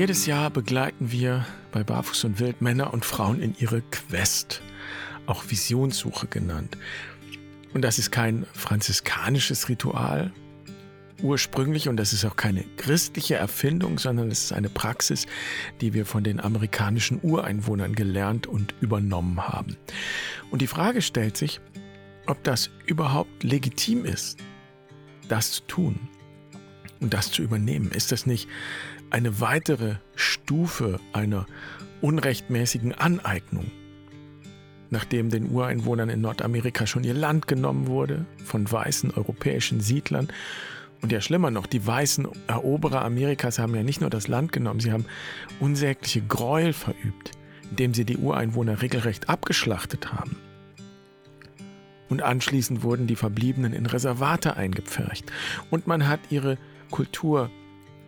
Jedes Jahr begleiten wir bei Barfuß und Wild Männer und Frauen in ihre Quest, auch Visionssuche genannt. Und das ist kein franziskanisches Ritual ursprünglich und das ist auch keine christliche Erfindung, sondern es ist eine Praxis, die wir von den amerikanischen Ureinwohnern gelernt und übernommen haben. Und die Frage stellt sich, ob das überhaupt legitim ist, das zu tun und das zu übernehmen. Ist das nicht eine weitere Stufe einer unrechtmäßigen Aneignung? Nachdem den Ureinwohnern in Nordamerika schon ihr Land genommen wurde von weißen europäischen Siedlern. Und ja, schlimmer noch, die weißen Eroberer Amerikas haben ja nicht nur das Land genommen, sie haben unsägliche Gräuel verübt, indem sie die Ureinwohner regelrecht abgeschlachtet haben. Und anschließend wurden die Verbliebenen in Reservate eingepfercht. Und man hat ihre Kultur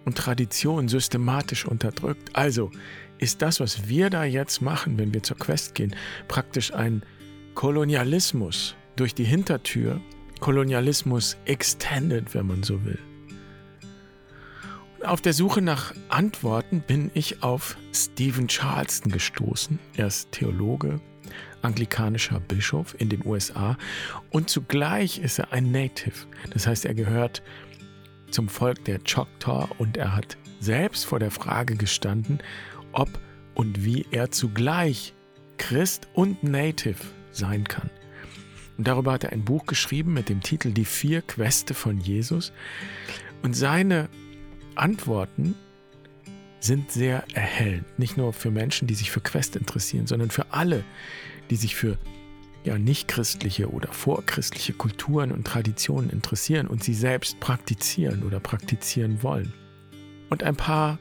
und Tradition systematisch unterdrückt. Also ist das, was wir da jetzt machen, wenn wir zur Quest gehen, praktisch ein Kolonialismus durch die Hintertür, Kolonialismus extended, wenn man so will. Und auf der Suche nach Antworten bin ich auf Stephen Charleston gestoßen. Er ist Theologe, anglikanischer Bischof in den USA und zugleich ist er ein Native. Das heißt, er gehört zum Volk der Choctaw und er hat selbst vor der Frage gestanden, ob und wie er zugleich Christ und Native sein kann. Und darüber hat er ein Buch geschrieben mit dem Titel Die vier Queste von Jesus. Und seine Antworten sind sehr erhellend. Nicht nur für Menschen, die sich für Quest interessieren, sondern für alle, die sich für ja nichtchristliche oder vorchristliche Kulturen und Traditionen interessieren und sie selbst praktizieren oder praktizieren wollen. Und ein paar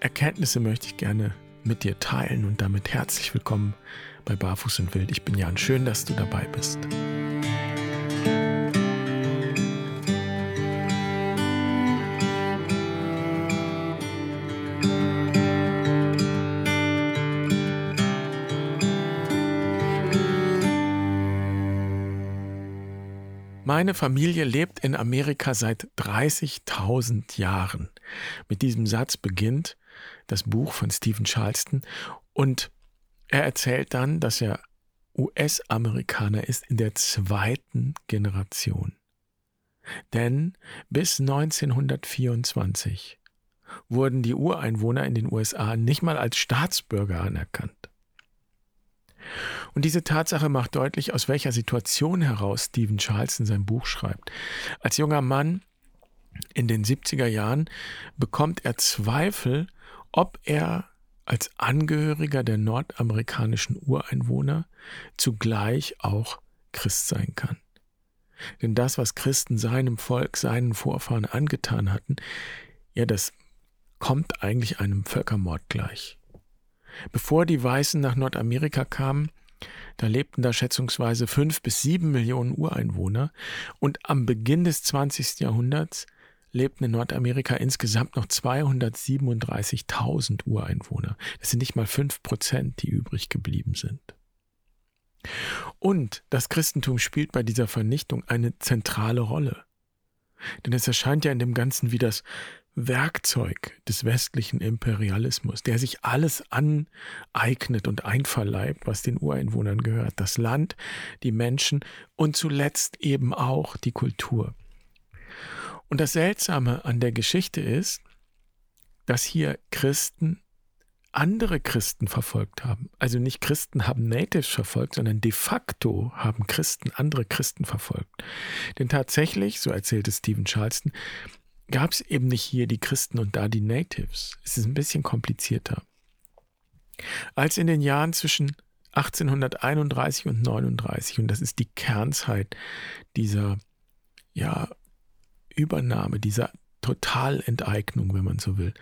Erkenntnisse möchte ich gerne mit dir teilen und damit herzlich willkommen bei Barfuß und Wild. Ich bin Jan, schön, dass du dabei bist. Meine Familie lebt in Amerika seit 30.000 Jahren. Mit diesem Satz beginnt das Buch von Stephen Charleston und er erzählt dann, dass er US-Amerikaner ist in der zweiten Generation. Denn bis 1924 wurden die Ureinwohner in den USA nicht mal als Staatsbürger anerkannt. Und diese Tatsache macht deutlich, aus welcher Situation heraus Stephen Charleston sein Buch schreibt. Als junger Mann in den 70er Jahren bekommt er Zweifel, ob er als Angehöriger der nordamerikanischen Ureinwohner zugleich auch Christ sein kann. Denn das, was Christen seinem Volk, seinen Vorfahren angetan hatten, ja, das kommt eigentlich einem Völkermord gleich. Bevor die Weißen nach Nordamerika kamen, da lebten da schätzungsweise fünf bis sieben Millionen Ureinwohner und am Beginn des 20. Jahrhunderts lebten in Nordamerika insgesamt noch 237.000 Ureinwohner. Das sind nicht mal fünf Prozent, die übrig geblieben sind. Und das Christentum spielt bei dieser Vernichtung eine zentrale Rolle. Denn es erscheint ja in dem Ganzen wie das Werkzeug des westlichen Imperialismus, der sich alles aneignet und einverleibt, was den Ureinwohnern gehört. Das Land, die Menschen und zuletzt eben auch die Kultur. Und das Seltsame an der Geschichte ist, dass hier Christen andere Christen verfolgt haben. Also nicht Christen haben Natives verfolgt, sondern de facto haben Christen andere Christen verfolgt. Denn tatsächlich, so erzählte Stephen Charleston, gab es eben nicht hier die Christen und da die Natives. Es ist ein bisschen komplizierter. Als in den Jahren zwischen 1831 und 39, und das ist die Kernzeit dieser ja, Übernahme, dieser Totalenteignung, wenn man so will.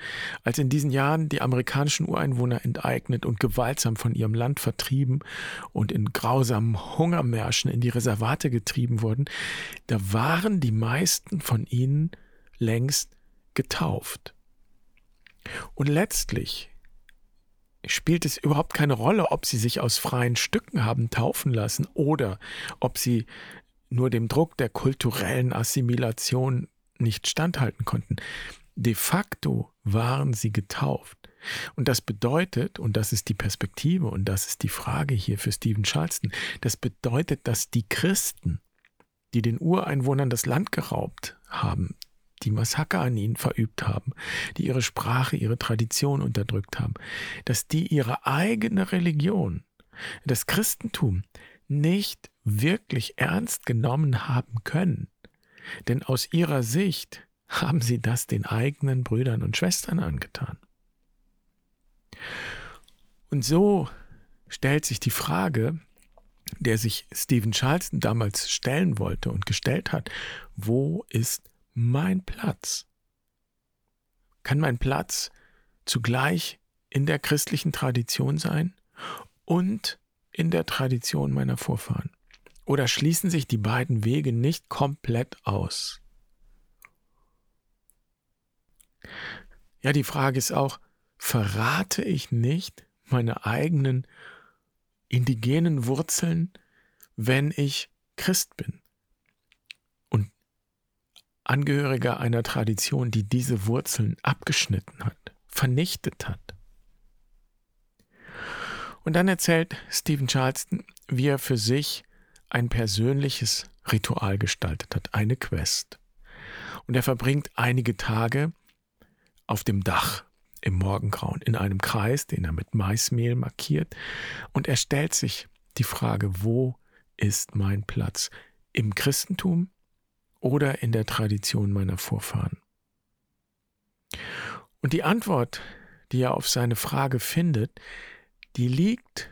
Als in diesen Jahren die amerikanischen Ureinwohner enteignet und gewaltsam von ihrem Land vertrieben und in grausamen Hungermärschen in die Reservate getrieben wurden, da waren die meisten von ihnen längst getauft. Und letztlich spielt es überhaupt keine Rolle, ob sie sich aus freien Stücken haben taufen lassen oder ob sie nur dem Druck der kulturellen Assimilation nicht standhalten konnten. De facto waren sie getauft. Und das bedeutet, und das ist die Perspektive und das ist die Frage hier für Stephen Charleston, das bedeutet, dass die Christen, die den Ureinwohnern das Land geraubt haben, die Massaker an ihnen verübt haben, die ihre Sprache, ihre Tradition unterdrückt haben, dass die ihre eigene Religion, das Christentum, nicht wirklich ernst genommen haben können. Denn aus ihrer Sicht haben sie das den eigenen Brüdern und Schwestern angetan. Und so stellt sich die Frage, der sich Stephen Charleston damals stellen wollte und gestellt hat, wo ist mein Platz? Kann mein Platz zugleich in der christlichen Tradition sein und in der Tradition meiner Vorfahren? Oder schließen sich die beiden Wege nicht komplett aus? Ja, die Frage ist auch, verrate ich nicht meine eigenen indigenen Wurzeln, wenn ich Christ bin Angehöriger einer Tradition, die diese Wurzeln abgeschnitten hat, vernichtet hat. Und dann erzählt Stephen Charleston, wie er für sich ein persönliches Ritual gestaltet hat, eine Quest. Und er verbringt einige Tage auf dem Dach im Morgengrauen in einem Kreis, den er mit Maismehl markiert, und er stellt sich die Frage, wo ist mein Platz? Im Christentum oder in der Tradition meiner Vorfahren? Und die Antwort, die er auf seine Frage findet, die liegt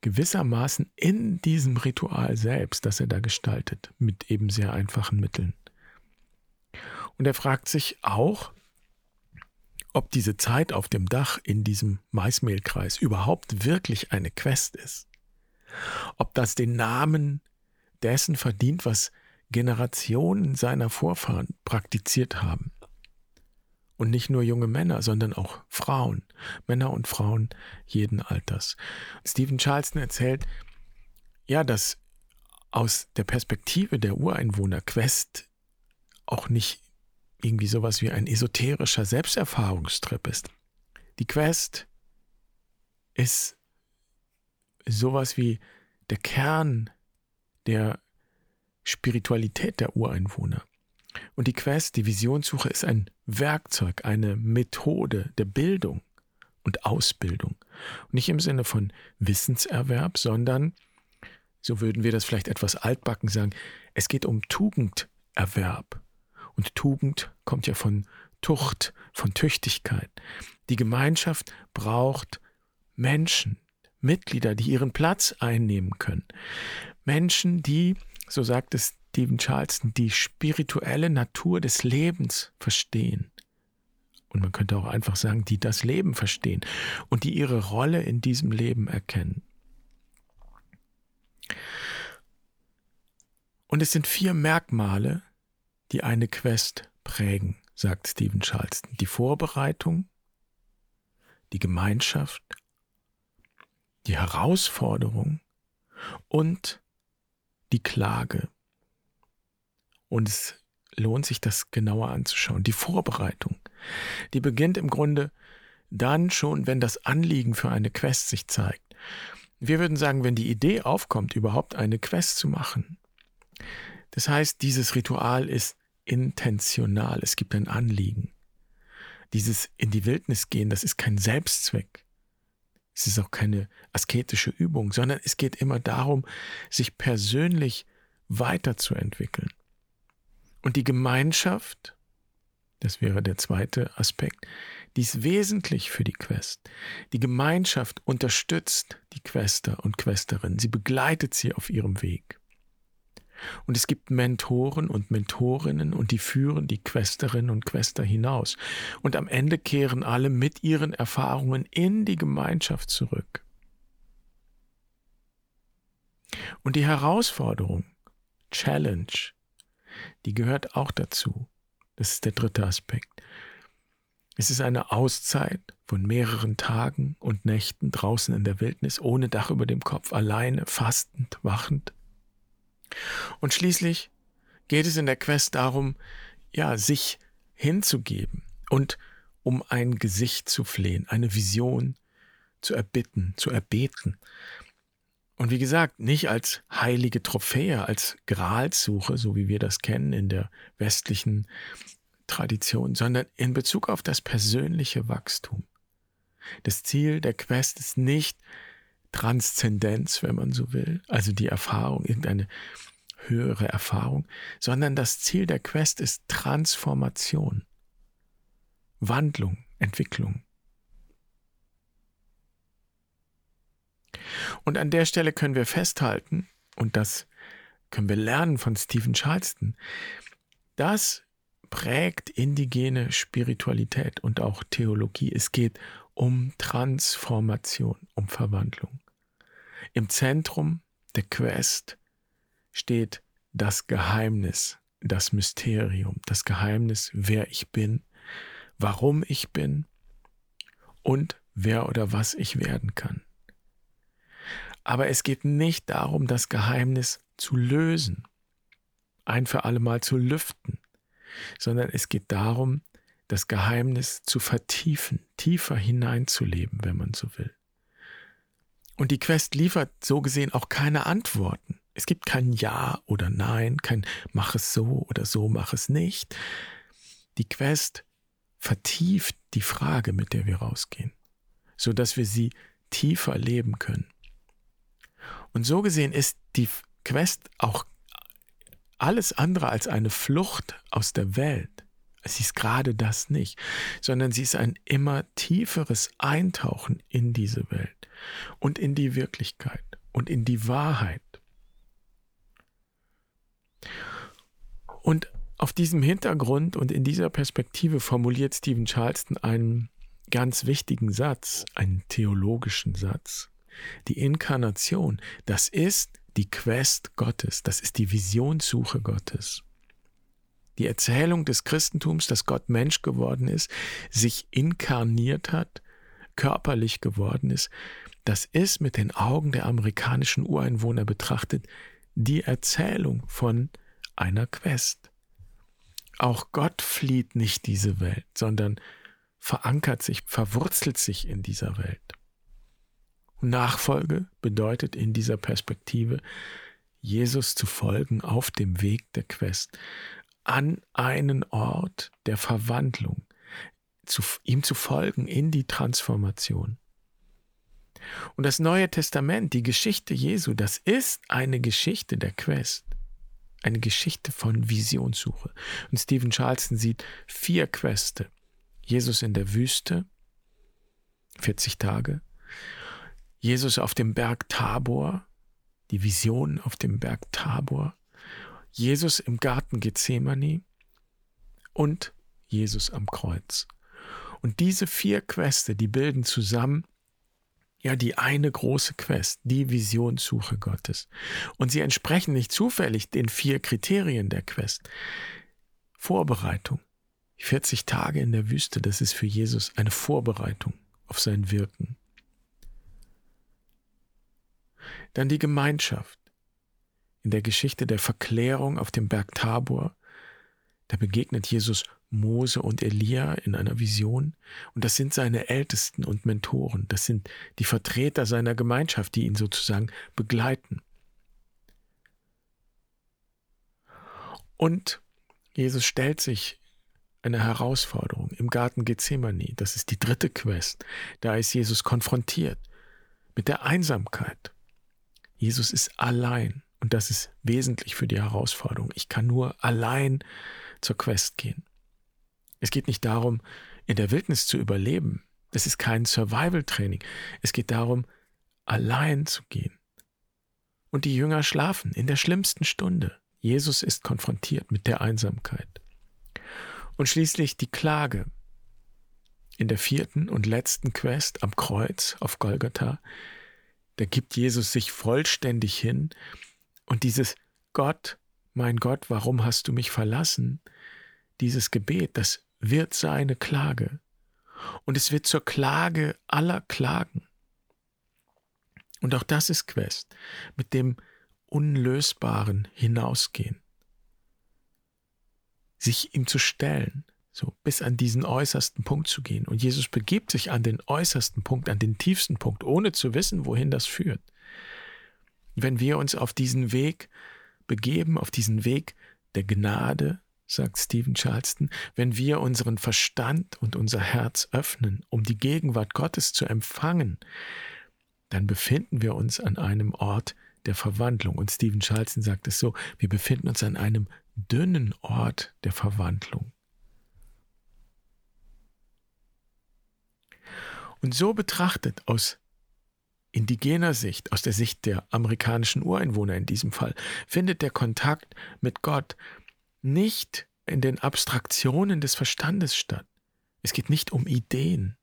gewissermaßen in diesem Ritual selbst, das er da gestaltet, mit eben sehr einfachen Mitteln. Und er fragt sich auch, ob diese Zeit auf dem Dach in diesem Maismehlkreis überhaupt wirklich eine Quest ist. Ob das den Namen dessen verdient, was Generationen seiner Vorfahren praktiziert haben. Und nicht nur junge Männer, sondern auch Frauen, Männer und Frauen jeden Alters. Stephen Charleston erzählt, ja, dass aus der Perspektive der Ureinwohner Quest auch nicht irgendwie sowas wie ein esoterischer Selbsterfahrungstrip ist. Die Quest ist sowas wie der Kern der Spiritualität der Ureinwohner. Und die Quest, die Visionssuche, ist ein Werkzeug, eine Methode der Bildung und Ausbildung. Und nicht im Sinne von Wissenserwerb, sondern, so würden wir das vielleicht etwas altbacken sagen, es geht um Tugenderwerb. Und Tugend kommt ja von Tucht, von Tüchtigkeit. Die Gemeinschaft braucht Menschen, Mitglieder, die ihren Platz einnehmen können. Menschen, die, so sagt es Stephen Charleston, die spirituelle Natur des Lebens verstehen. Und man könnte auch einfach sagen, die das Leben verstehen und die ihre Rolle in diesem Leben erkennen. Und es sind vier Merkmale, die eine Quest prägen, sagt Stephen Charleston. Die Vorbereitung, die Gemeinschaft, die Herausforderung und die Klage. Und es lohnt sich, das genauer anzuschauen. Die Vorbereitung, die beginnt im Grunde dann schon, wenn das Anliegen für eine Quest sich zeigt. Wir würden sagen, wenn die Idee aufkommt, überhaupt eine Quest zu machen, das heißt, dieses Ritual ist intentional. Es gibt ein Anliegen. Dieses in die Wildnis gehen, das ist kein Selbstzweck. Es ist auch keine asketische Übung, sondern es geht immer darum, sich persönlich weiterzuentwickeln. Und die Gemeinschaft, das wäre der zweite Aspekt, die ist wesentlich für die Quest. Die Gemeinschaft unterstützt die Quester und Questerinnen. Sie begleitet sie auf ihrem Weg. Und es gibt Mentoren und Mentorinnen und die führen die Questerinnen und Quester hinaus. Und am Ende kehren alle mit ihren Erfahrungen in die Gemeinschaft zurück. Und die Herausforderung, Challenge, die gehört auch dazu. Das ist der dritte Aspekt. Es ist eine Auszeit von mehreren Tagen und Nächten draußen in der Wildnis, ohne Dach über dem Kopf, alleine, fastend, wachend. Und schließlich geht es in der Quest darum, ja, sich hinzugeben und um ein Gesicht zu flehen, eine Vision zu erbitten, zu erbeten. Und wie gesagt, nicht als heilige Trophäe, als Gralsuche, so wie wir das kennen in der westlichen Tradition, sondern in Bezug auf das persönliche Wachstum. Das Ziel der Quest ist nicht Transzendenz, wenn man so will, also die Erfahrung, irgendeine höhere Erfahrung, sondern das Ziel der Quest ist Transformation, Wandlung, Entwicklung. Und an der Stelle können wir festhalten, und das können wir lernen von Stephen Charleston, das prägt indigene Spiritualität und auch Theologie. Es geht um Transformation, um Verwandlung. Im Zentrum der Quest steht das Geheimnis, das Mysterium, das Geheimnis, wer ich bin, warum ich bin und wer oder was ich werden kann. Aber es geht nicht darum, das Geheimnis zu lösen, ein für allemal zu lüften, sondern es geht darum, das Geheimnis zu vertiefen, tiefer hineinzuleben, wenn man so will. Und die Quest liefert so gesehen auch keine Antworten. Es gibt kein Ja oder Nein, kein Mach es so oder so, mach es nicht. Die Quest vertieft die Frage, mit der wir rausgehen, so dass wir sie tiefer leben können. Und so gesehen ist die Quest auch alles andere als eine Flucht aus der Welt. Sie ist gerade das nicht, sondern sie ist ein immer tieferes Eintauchen in diese Welt und in die Wirklichkeit und in die Wahrheit. Und auf diesem Hintergrund und in dieser Perspektive formuliert Stephen Charleston einen ganz wichtigen Satz, einen theologischen Satz. Die Inkarnation, das ist die Quest Gottes, das ist die Visionssuche Gottes. Die Erzählung des Christentums, dass Gott Mensch geworden ist, sich inkarniert hat, körperlich geworden ist, das ist mit den Augen der amerikanischen Ureinwohner betrachtet die Erzählung von einer Quest. Auch Gott flieht nicht diese Welt, sondern verankert sich, verwurzelt sich in dieser Welt. Nachfolge bedeutet in dieser Perspektive, Jesus zu folgen auf dem Weg der Quest, an einen Ort der Verwandlung, zu, ihm zu folgen in die Transformation. Und das Neue Testament, die Geschichte Jesu, das ist eine Geschichte der Quest eine Geschichte von Visionssuche. Und Stephen Charleston sieht vier Queste. Jesus in der Wüste, 40 Tage. Jesus auf dem Berg Tabor, die Vision auf dem Berg Tabor. Jesus im Garten Gethsemane und Jesus am Kreuz. Und diese vier Queste, die bilden zusammen ja die eine große Quest, die Visionssuche Gottes. Und sie entsprechen nicht zufällig den vier Kriterien der Quest. Vorbereitung. 40 Tage in der Wüste, das ist für Jesus eine Vorbereitung auf sein Wirken. Dann die Gemeinschaft. In der Geschichte der Verklärung auf dem Berg Tabor, da begegnet Jesus Mose und Elia in einer Vision. Und das sind seine Ältesten und Mentoren. Das sind die Vertreter seiner Gemeinschaft, die ihn sozusagen begleiten. Und Jesus stellt sich eine Herausforderung im Garten Gethsemane. Das ist die dritte Quest. Da ist Jesus konfrontiert mit der Einsamkeit. Jesus ist allein. Und das ist wesentlich für die Herausforderung. Ich kann nur allein zur Quest gehen. Es geht nicht darum, in der Wildnis zu überleben. Das ist kein Survival-Training. Es geht darum, allein zu gehen. Und die Jünger schlafen in der schlimmsten Stunde. Jesus ist konfrontiert mit der Einsamkeit. Und schließlich die Klage. In der vierten und letzten Quest am Kreuz auf Golgatha, da gibt Jesus sich vollständig hin und dieses Gott, mein Gott, warum hast du mich verlassen? Dieses Gebet, das wird seine Klage. Und es wird zur Klage aller Klagen. Und auch das ist Quest, mit dem Unlösbaren hinausgehen. Sich ihm zu stellen, so bis an diesen äußersten Punkt zu gehen. Und Jesus begibt sich an den äußersten Punkt, an den tiefsten Punkt, ohne zu wissen, wohin das führt. Wenn wir uns auf diesen Weg begeben, auf diesen Weg der Gnade, sagt Stephen Charleston, wenn wir unseren Verstand und unser Herz öffnen, um die Gegenwart Gottes zu empfangen, dann befinden wir uns an einem Ort der Verwandlung. Und Stephen Charleston sagt es so, wir befinden uns an einem dünnen Ort der Verwandlung. Und so betrachtet aus indigener Sicht, aus der Sicht der amerikanischen Ureinwohner in diesem Fall, findet der Kontakt mit Gott nicht in den Abstraktionen des Verstandes statt. Es geht nicht um Ideen,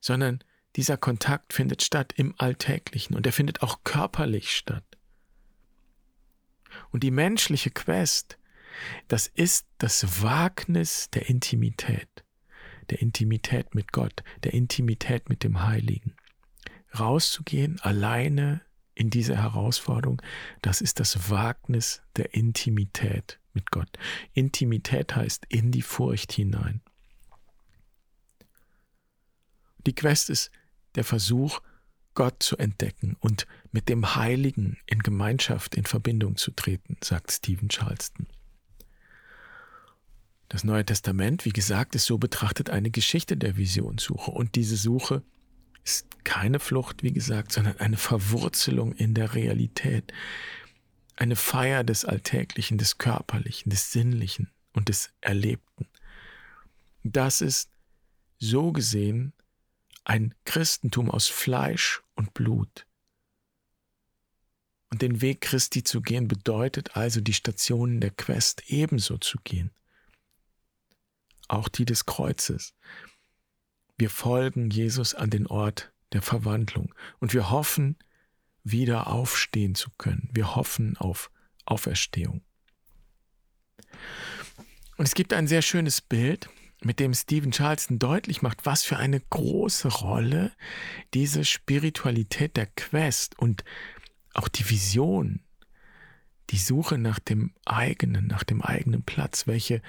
sondern dieser Kontakt findet statt im Alltäglichen und er findet auch körperlich statt. Und die menschliche Quest, das ist das Wagnis der Intimität, der Intimität mit Gott, der Intimität mit dem Heiligen. Rauszugehen alleine in diese Herausforderung, das ist das Wagnis der Intimität mit Gott. Intimität heißt in die Furcht hinein. Die Quest ist der Versuch, Gott zu entdecken und mit dem Heiligen in Gemeinschaft in Verbindung zu treten, sagt Stephen Charleston. Das Neue Testament, wie gesagt, ist so betrachtet eine Geschichte der Visionssuche und diese Suche ist keine Flucht, wie gesagt, sondern eine Verwurzelung in der Realität, eine Feier des Alltäglichen, des Körperlichen, des Sinnlichen und des Erlebten. Das ist so gesehen ein Christentum aus Fleisch und Blut. Und den Weg Christi zu gehen bedeutet also die Stationen der Quest ebenso zu gehen. Auch die des Kreuzes. Wir folgen Jesus an den Ort der Verwandlung und wir hoffen, wieder aufstehen zu können. Wir hoffen auf Auferstehung. Und es gibt ein sehr schönes Bild, mit dem Stephen Charleston deutlich macht, was für eine große Rolle diese Spiritualität der Quest und auch die Vision, die Suche nach dem eigenen, nach dem eigenen Platz, welche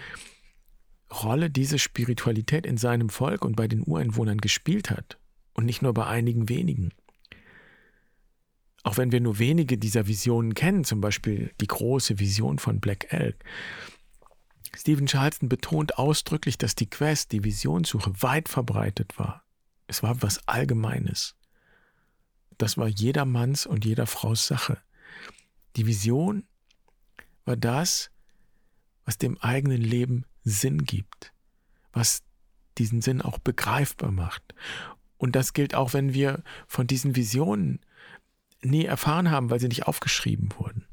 Rolle diese Spiritualität in seinem Volk und bei den Ureinwohnern gespielt hat und nicht nur bei einigen wenigen. Auch wenn wir nur wenige dieser Visionen kennen, zum Beispiel die große Vision von Black Elk, Stephen Charleston betont ausdrücklich, dass die Quest, die Visionssuche, weit verbreitet war. Es war was Allgemeines. Das war jedermanns und jeder Fraus Sache. Die Vision war das, was dem eigenen Leben Sinn gibt, was diesen Sinn auch begreifbar macht. Und das gilt auch, wenn wir von diesen Visionen nie erfahren haben, weil sie nicht aufgeschrieben wurden.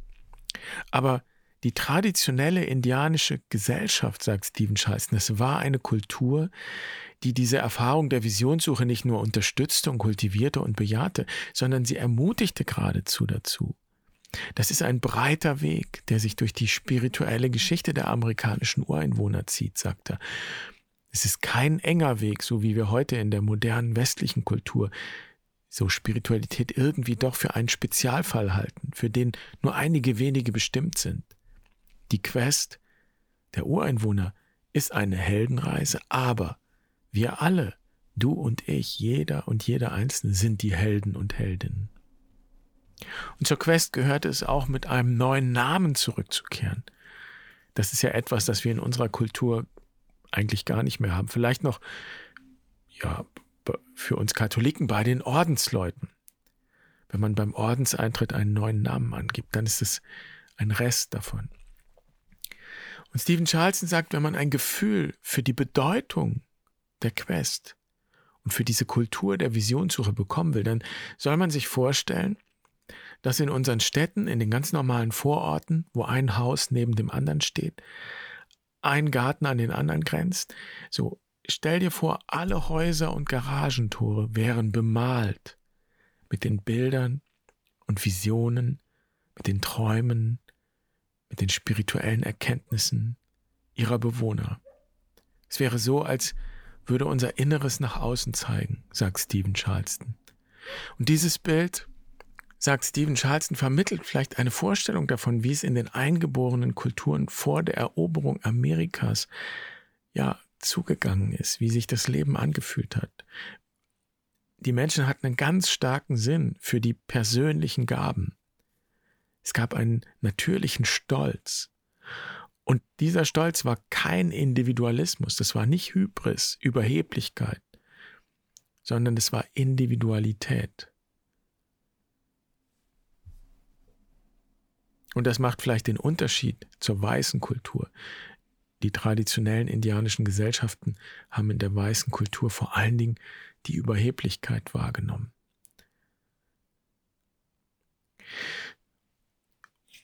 Aber die traditionelle indianische Gesellschaft, sagt Charleston, es war eine Kultur, die diese Erfahrung der Visionssuche nicht nur unterstützte und kultivierte und bejahte, sondern sie ermutigte geradezu dazu. Das ist ein breiter Weg, der sich durch die spirituelle Geschichte der amerikanischen Ureinwohner zieht, sagt er. Es ist kein enger Weg, so wie wir heute in der modernen westlichen Kultur so Spiritualität irgendwie doch für einen Spezialfall halten, für den nur einige wenige bestimmt sind. Die Quest der Ureinwohner ist eine Heldenreise, aber wir alle, du und ich, jeder und jeder Einzelne sind die Helden und Heldinnen. Und zur Quest gehört es auch, mit einem neuen Namen zurückzukehren. Das ist ja etwas, das wir in unserer Kultur eigentlich gar nicht mehr haben. Vielleicht noch, ja, für uns Katholiken bei den Ordensleuten. Wenn man beim Ordenseintritt einen neuen Namen angibt, dann ist es ein Rest davon. Und Stephen Charleston sagt, wenn man ein Gefühl für die Bedeutung der Quest und für diese Kultur der Visionssuche bekommen will, dann soll man sich vorstellen, dass in unseren Städten, in den ganz normalen Vororten, wo ein Haus neben dem anderen steht, ein Garten an den anderen grenzt, so stell dir vor, alle Häuser und Garagentore wären bemalt mit den Bildern und Visionen, mit den Träumen, mit den spirituellen Erkenntnissen ihrer Bewohner. Es wäre so, als würde unser Inneres nach außen zeigen, sagt Stephen Charleston. Und dieses Bild, sagt Stephen Charleston, vermittelt vielleicht eine Vorstellung davon, wie es in den eingeborenen Kulturen vor der Eroberung Amerikas ja zugegangen ist, wie sich das Leben angefühlt hat. Die Menschen hatten einen ganz starken Sinn für die persönlichen Gaben. Es gab einen natürlichen Stolz. Und dieser Stolz war kein Individualismus, das war nicht Hybris, Überheblichkeit, sondern es war Individualität. Und das macht vielleicht den Unterschied zur weißen Kultur. Die traditionellen indianischen Gesellschaften haben in der weißen Kultur vor allen Dingen die Überheblichkeit wahrgenommen.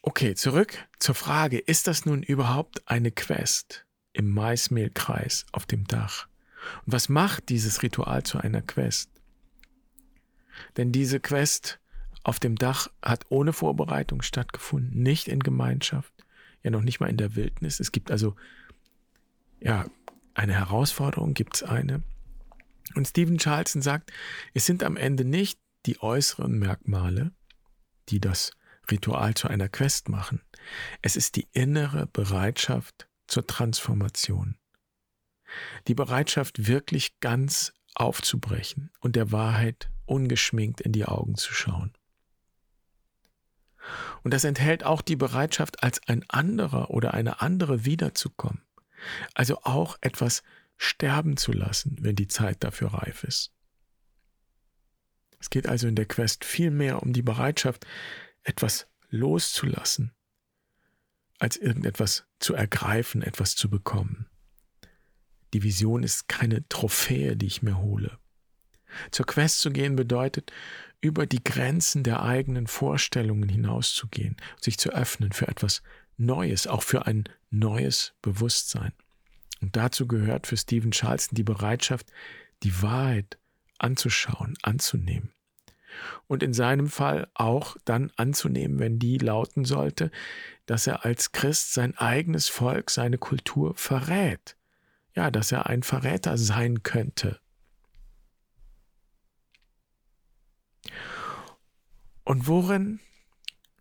Okay, zurück zur Frage, ist das nun überhaupt eine Quest im Maismehlkreis auf dem Dach? Und was macht dieses Ritual zu einer Quest? Denn diese Quest auf dem Dach hat ohne Vorbereitung stattgefunden, nicht in Gemeinschaft, ja noch nicht mal in der Wildnis. Es gibt also, ja, eine Herausforderung, gibt es eine. Und Stephen Charlson sagt, es sind am Ende nicht die äußeren Merkmale, die das Ritual zu einer Quest machen. Es ist die innere Bereitschaft zur Transformation. Die Bereitschaft, wirklich ganz aufzubrechen und der Wahrheit ungeschminkt in die Augen zu schauen. Und das enthält auch die Bereitschaft, als ein anderer oder eine andere wiederzukommen. Also auch etwas sterben zu lassen, wenn die Zeit dafür reif ist. Es geht also in der Quest viel mehr um die Bereitschaft, etwas loszulassen, als irgendetwas zu ergreifen, etwas zu bekommen. Die Vision ist keine Trophäe, die ich mir hole. Zur Quest zu gehen bedeutet, über die Grenzen der eigenen Vorstellungen hinauszugehen, sich zu öffnen für etwas Neues, auch für ein neues Bewusstsein. Und dazu gehört für Stephen Charleston die Bereitschaft, die Wahrheit anzuschauen, anzunehmen. Und in seinem Fall auch dann anzunehmen, wenn die lauten sollte, dass er als Christ sein eigenes Volk, seine Kultur verrät. Ja, dass er ein Verräter sein könnte. Und worin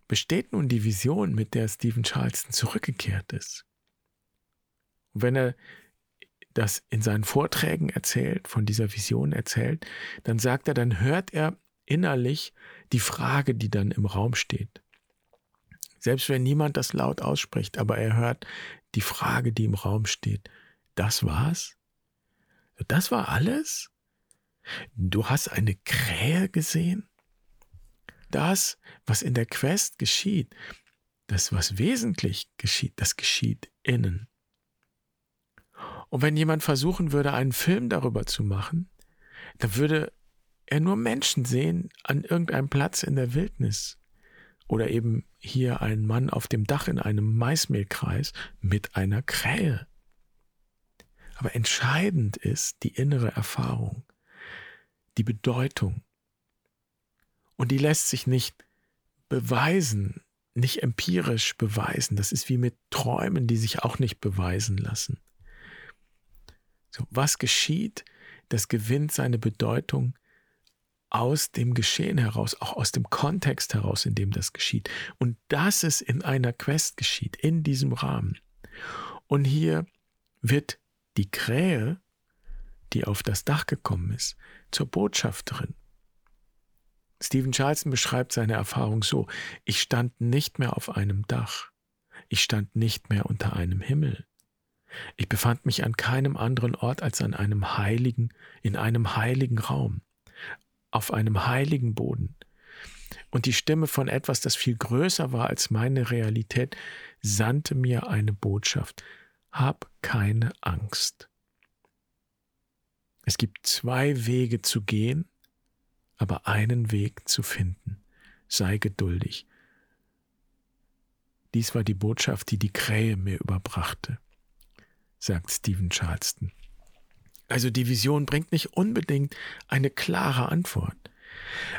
besteht nun die Vision, mit der Stephen Charleston zurückgekehrt ist? Und wenn er das in seinen Vorträgen erzählt, von dieser Vision erzählt, dann sagt er, dann hört er innerlich die Frage, die dann im Raum steht. Selbst wenn niemand das laut ausspricht, aber er hört die Frage, die im Raum steht. Das war's? Das war alles? Du hast eine Krähe gesehen? Das, was in der Quest geschieht, das, was wesentlich geschieht, das geschieht innen. Und wenn jemand versuchen würde, einen Film darüber zu machen, dann würde er nur Menschen sehen an irgendeinem Platz in der Wildnis. Oder eben hier einen Mann auf dem Dach in einem Maismehlkreis mit einer Krähe. Aber entscheidend ist die innere Erfahrung, die Bedeutung. Und die lässt sich nicht beweisen, nicht empirisch beweisen. Das ist wie mit Träumen, die sich auch nicht beweisen lassen. So, was geschieht, das gewinnt seine Bedeutung aus dem Geschehen heraus, auch aus dem Kontext heraus, in dem das geschieht. Und dass es in einer Quest geschieht, in diesem Rahmen. Und hier wird die Krähe, die auf das Dach gekommen ist, zur Botschafterin. Stephen Charleston beschreibt seine Erfahrung so, ich stand nicht mehr auf einem Dach, ich stand nicht mehr unter einem Himmel, ich befand mich an keinem anderen Ort als an einem heiligen, in einem heiligen Raum, auf einem heiligen Boden. Und die Stimme von etwas, das viel größer war als meine Realität, sandte mir eine Botschaft. Hab keine Angst. Es gibt zwei Wege zu gehen, aber einen Weg zu finden. Sei geduldig. Dies war die Botschaft, die die Krähe mir überbrachte sagt Stephen Charleston. Also die Vision bringt nicht unbedingt eine klare Antwort,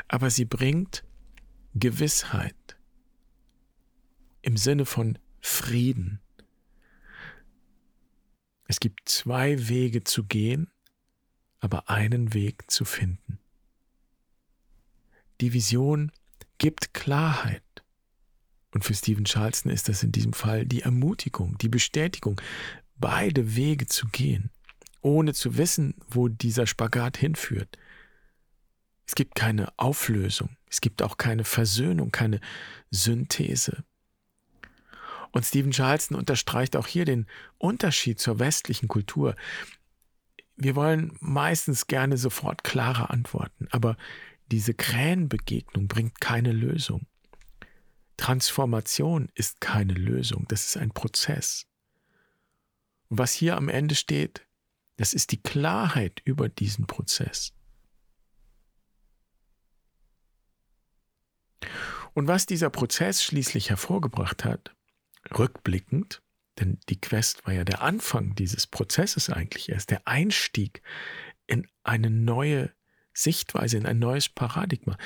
aber sie bringt Gewissheit im Sinne von Frieden. Es gibt zwei Wege zu gehen, aber einen Weg zu finden. Die Vision gibt Klarheit. Und für Stephen Charleston ist das in diesem Fall die Ermutigung, die Bestätigung, beide Wege zu gehen, ohne zu wissen, wo dieser Spagat hinführt. Es gibt keine Auflösung, es gibt auch keine Versöhnung, keine Synthese. Und Stephen Charleston unterstreicht auch hier den Unterschied zur westlichen Kultur. Wir wollen meistens gerne sofort klare Antworten, aber diese Krähenbegegnung bringt keine Lösung. Transformation ist keine Lösung, das ist ein Prozess. Und was hier am Ende steht, das ist die Klarheit über diesen Prozess. Und was dieser Prozess schließlich hervorgebracht hat, rückblickend, denn die Quest war ja der Anfang dieses Prozesses eigentlich erst, der Einstieg in eine neue Sichtweise, in ein neues Paradigma.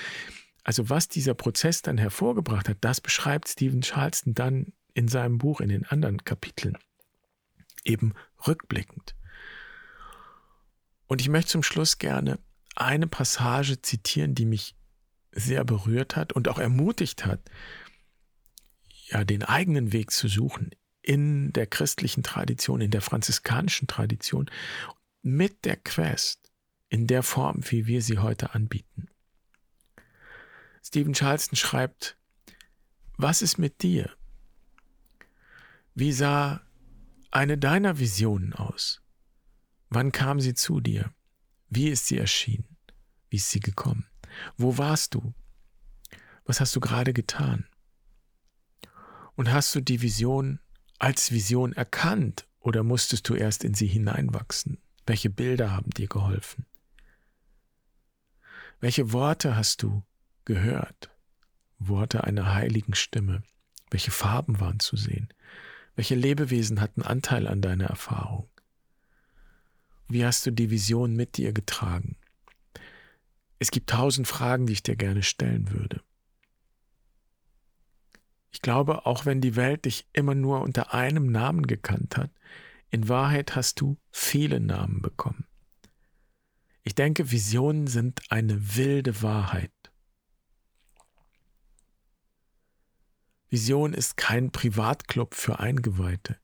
Also was dieser Prozess dann hervorgebracht hat, das beschreibt Stephen Charleston dann in seinem Buch in den anderen Kapiteln, eben rückblickend. Und ich möchte zum Schluss gerne eine Passage zitieren, die mich sehr berührt hat und auch ermutigt hat, ja, den eigenen Weg zu suchen in der christlichen Tradition, in der franziskanischen Tradition, mit der Quest in der Form, wie wir sie heute anbieten. Stephen Charleston schreibt, was ist mit dir? Wie sah eine deiner Visionen aus? Wann kam sie zu dir? Wie ist sie erschienen? Wie ist sie gekommen? Wo warst du? Was hast du gerade getan? Und hast du die Vision als Vision erkannt oder musstest du erst in sie hineinwachsen? Welche Bilder haben dir geholfen? Welche Worte hast du gehört? Worte einer heiligen Stimme. Welche Farben waren zu sehen? Welche Lebewesen hatten Anteil an deiner Erfahrung? Wie hast du die Vision mit dir getragen? Es gibt tausend Fragen, die ich dir gerne stellen würde. Ich glaube, auch wenn die Welt dich immer nur unter einem Namen gekannt hat, in Wahrheit hast du viele Namen bekommen. Ich denke, Visionen sind eine wilde Wahrheit. Vision ist kein Privatclub für Eingeweihte,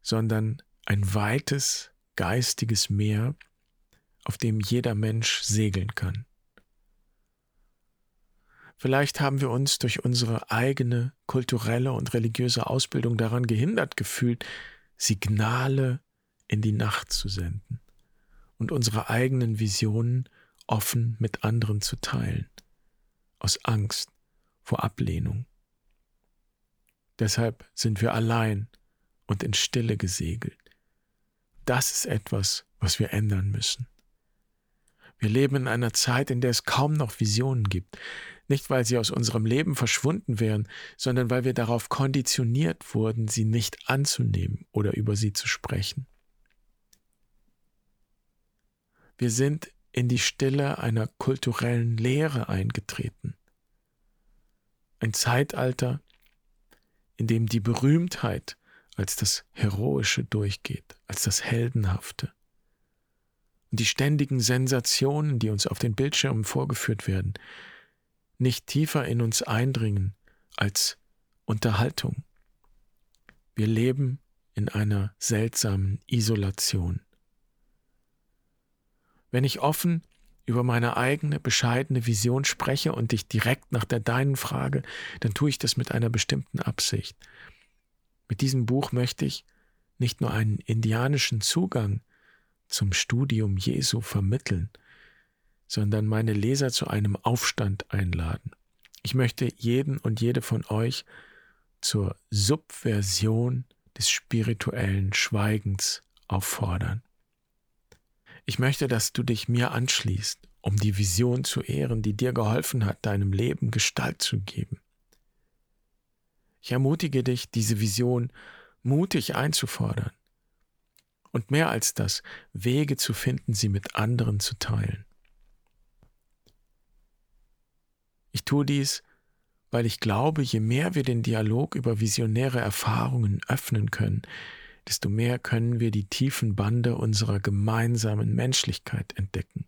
sondern ein weites geistiges Meer, auf dem jeder Mensch segeln kann. Vielleicht haben wir uns durch unsere eigene kulturelle und religiöse Ausbildung daran gehindert gefühlt, Signale in die Nacht zu senden und unsere eigenen Visionen offen mit anderen zu teilen, aus Angst vor Ablehnung. Deshalb sind wir allein und in Stille gesegelt. Das ist etwas, was wir ändern müssen. Wir leben in einer Zeit, in der es kaum noch Visionen gibt. Nicht, weil sie aus unserem Leben verschwunden wären, sondern weil wir darauf konditioniert wurden, sie nicht anzunehmen oder über sie zu sprechen. Wir sind in die Stille einer kulturellen Lehre eingetreten. Ein Zeitalter, in dem die Berühmtheit als das Heroische durchgeht, als das Heldenhafte. Und die ständigen Sensationen, die uns auf den Bildschirmen vorgeführt werden, nicht tiefer in uns eindringen als Unterhaltung. Wir leben in einer seltsamen Isolation. Wenn ich offen über meine eigene bescheidene Vision spreche und dich direkt nach der deinen frage, dann tue ich das mit einer bestimmten Absicht. Mit diesem Buch möchte ich nicht nur einen indianischen Zugang zum Studium Jesu vermitteln, sondern meine Leser zu einem Aufstand einladen. Ich möchte jeden und jede von euch zur Subversion des spirituellen Schweigens auffordern. Ich möchte, dass du dich mir anschließt, um die Vision zu ehren, die dir geholfen hat, deinem Leben Gestalt zu geben. Ich ermutige dich, diese Vision mutig einzufordern und mehr als das, Wege zu finden, sie mit anderen zu teilen. Ich tue dies, weil ich glaube, je mehr wir den Dialog über visionäre Erfahrungen öffnen können, desto mehr können wir die tiefen Bande unserer gemeinsamen Menschlichkeit entdecken.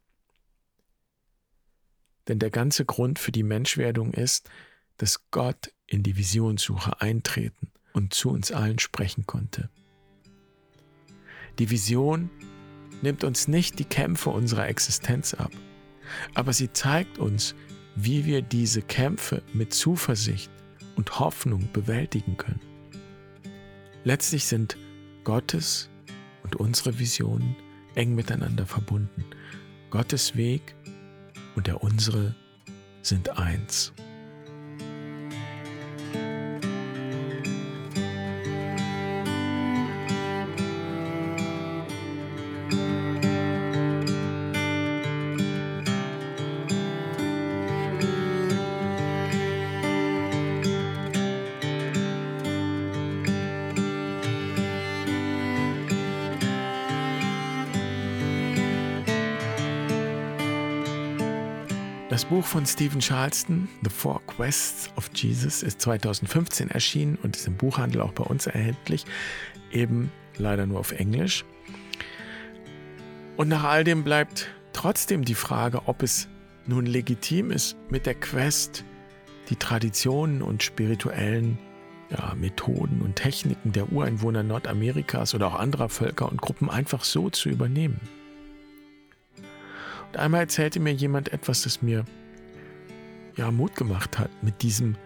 Denn der ganze Grund für die Menschwerdung ist, dass Gott in die Visionssuche eintreten und zu uns allen sprechen konnte. Die Vision nimmt uns nicht die Kämpfe unserer Existenz ab, aber sie zeigt uns, wie wir diese Kämpfe mit Zuversicht und Hoffnung bewältigen können. Letztlich sind Gottes und unsere Visionen eng miteinander verbunden. Gottes Weg und der unsere sind eins. Das Buch von Stephen Charleston, The Four Quests of Jesus, ist 2015 erschienen und ist im Buchhandel auch bei uns erhältlich, eben leider nur auf Englisch. Und nach all dem bleibt trotzdem die Frage, ob es nun legitim ist, mit der Quest die Traditionen und spirituellen ja, Methoden und Techniken der Ureinwohner Nordamerikas oder auch anderer Völker und Gruppen einfach so zu übernehmen. Einmal erzählte mir jemand etwas, das mir ja Mut gemacht hat mit diesem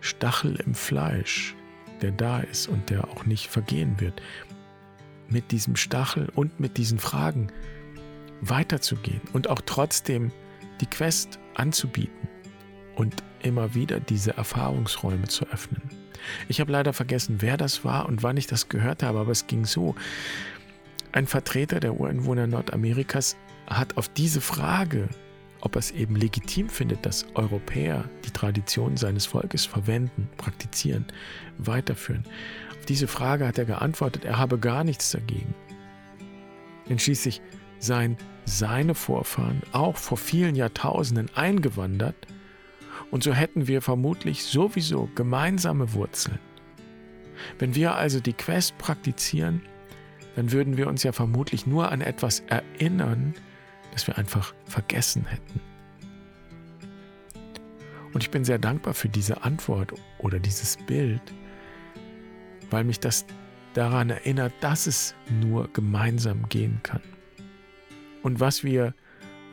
Stachel im Fleisch, der da ist und der auch nicht vergehen wird. Mit diesem Stachel und mit diesen Fragen weiterzugehen und auch trotzdem die Quest anzubieten und immer wieder diese Erfahrungsräume zu öffnen. Ich habe leider vergessen, wer das war und wann ich das gehört habe, aber es ging so. Ein Vertreter der Ureinwohner Nordamerikas hat auf diese Frage, ob er es eben legitim findet, dass Europäer die Tradition seines Volkes verwenden, praktizieren, weiterführen, auf diese Frage hat er geantwortet, er habe gar nichts dagegen. Denn schließlich seien seine Vorfahren auch vor vielen Jahrtausenden eingewandert und so hätten wir vermutlich sowieso gemeinsame Wurzeln. Wenn wir also die Quest praktizieren, dann würden wir uns ja vermutlich nur an etwas erinnern, das wir einfach vergessen hätten. Und ich bin sehr dankbar für diese Antwort oder dieses Bild, weil mich das daran erinnert, dass es nur gemeinsam gehen kann. Und was wir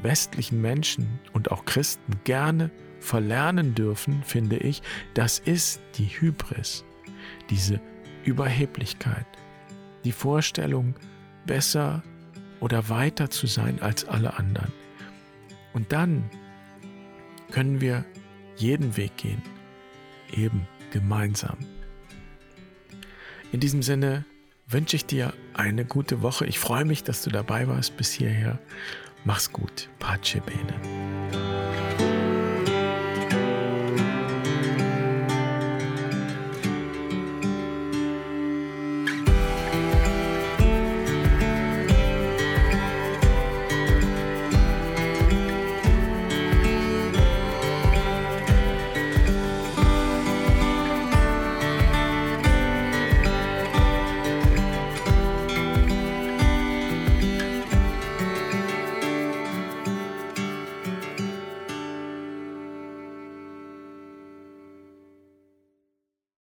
westlichen Menschen und auch Christen gerne verlernen dürfen, finde ich, das ist die Hybris, diese Überheblichkeit, die Vorstellung, besser oder weiter zu sein als alle anderen. Und dann können wir jeden Weg gehen, eben gemeinsam. In diesem Sinne wünsche ich dir eine gute Woche. Ich freue mich, dass du dabei warst bis hierher. Mach's gut. Pace bene.